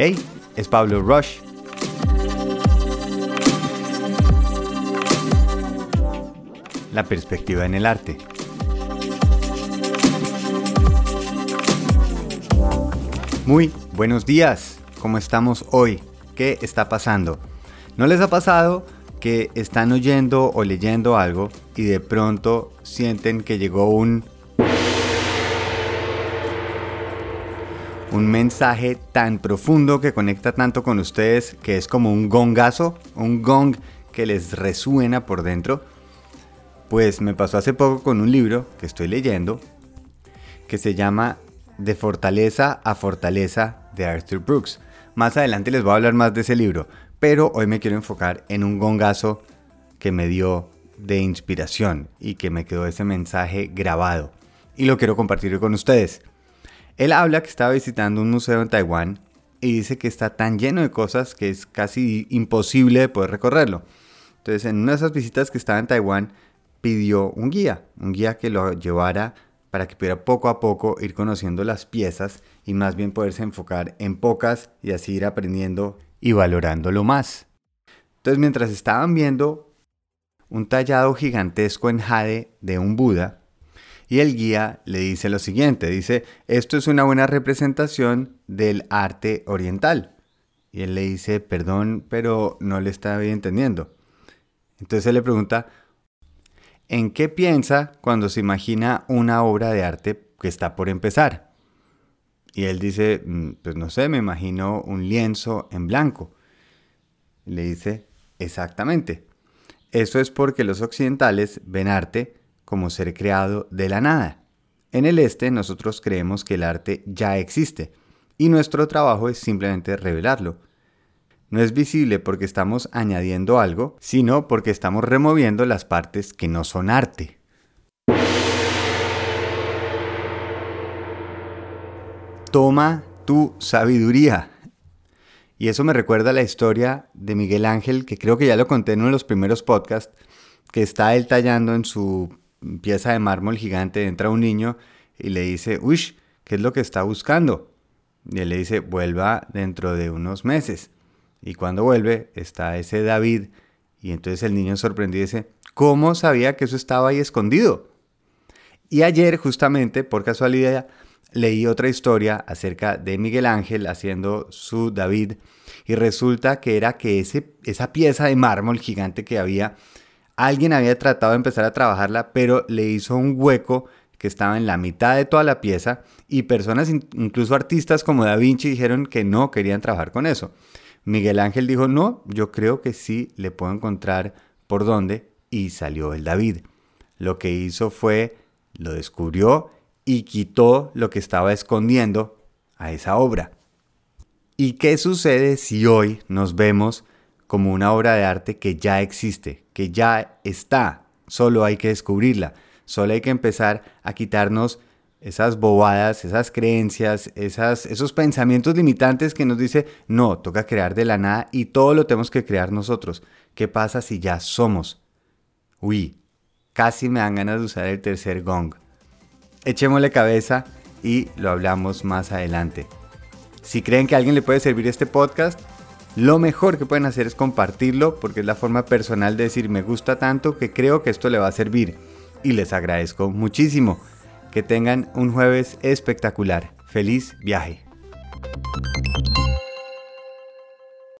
Hey, es Pablo Rush. La perspectiva en el arte. Muy buenos días, ¿cómo estamos hoy? ¿Qué está pasando? ¿No les ha pasado que están oyendo o leyendo algo y de pronto sienten que llegó un un mensaje tan profundo que conecta tanto con ustedes que es como un gongazo, un gong que les resuena por dentro. Pues me pasó hace poco con un libro que estoy leyendo que se llama De fortaleza a fortaleza de Arthur Brooks. Más adelante les voy a hablar más de ese libro, pero hoy me quiero enfocar en un gongazo que me dio de inspiración y que me quedó ese mensaje grabado y lo quiero compartir con ustedes. Él habla que estaba visitando un museo en Taiwán y dice que está tan lleno de cosas que es casi imposible de poder recorrerlo. Entonces, en una de esas visitas que estaba en Taiwán, pidió un guía, un guía que lo llevara para que pudiera poco a poco ir conociendo las piezas y más bien poderse enfocar en pocas y así ir aprendiendo y valorándolo más. Entonces, mientras estaban viendo un tallado gigantesco en jade de un Buda, y el guía le dice lo siguiente, dice, esto es una buena representación del arte oriental. Y él le dice, perdón, pero no le está bien entendiendo. Entonces él le pregunta, ¿en qué piensa cuando se imagina una obra de arte que está por empezar? Y él dice, mm, pues no sé, me imagino un lienzo en blanco. Le dice, exactamente. Eso es porque los occidentales ven arte como ser creado de la nada. En el este nosotros creemos que el arte ya existe y nuestro trabajo es simplemente revelarlo. No es visible porque estamos añadiendo algo, sino porque estamos removiendo las partes que no son arte. Toma tu sabiduría. Y eso me recuerda a la historia de Miguel Ángel, que creo que ya lo conté en uno de los primeros podcasts, que está él tallando en su pieza de mármol gigante, entra un niño y le dice, uy, ¿qué es lo que está buscando? Y él le dice, vuelva dentro de unos meses. Y cuando vuelve está ese David y entonces el niño sorprendido dice, ¿cómo sabía que eso estaba ahí escondido? Y ayer justamente, por casualidad, leí otra historia acerca de Miguel Ángel haciendo su David y resulta que era que ese, esa pieza de mármol gigante que había Alguien había tratado de empezar a trabajarla, pero le hizo un hueco que estaba en la mitad de toda la pieza y personas, incluso artistas como Da Vinci, dijeron que no querían trabajar con eso. Miguel Ángel dijo, no, yo creo que sí le puedo encontrar por dónde y salió el David. Lo que hizo fue, lo descubrió y quitó lo que estaba escondiendo a esa obra. ¿Y qué sucede si hoy nos vemos como una obra de arte que ya existe, que ya está, solo hay que descubrirla, solo hay que empezar a quitarnos esas bobadas, esas creencias, esas, esos pensamientos limitantes que nos dice, no, toca crear de la nada y todo lo tenemos que crear nosotros. ¿Qué pasa si ya somos? Uy, casi me dan ganas de usar el tercer gong. Echémosle cabeza y lo hablamos más adelante. Si creen que a alguien le puede servir este podcast, lo mejor que pueden hacer es compartirlo porque es la forma personal de decir me gusta tanto que creo que esto le va a servir. Y les agradezco muchísimo. Que tengan un jueves espectacular. Feliz viaje.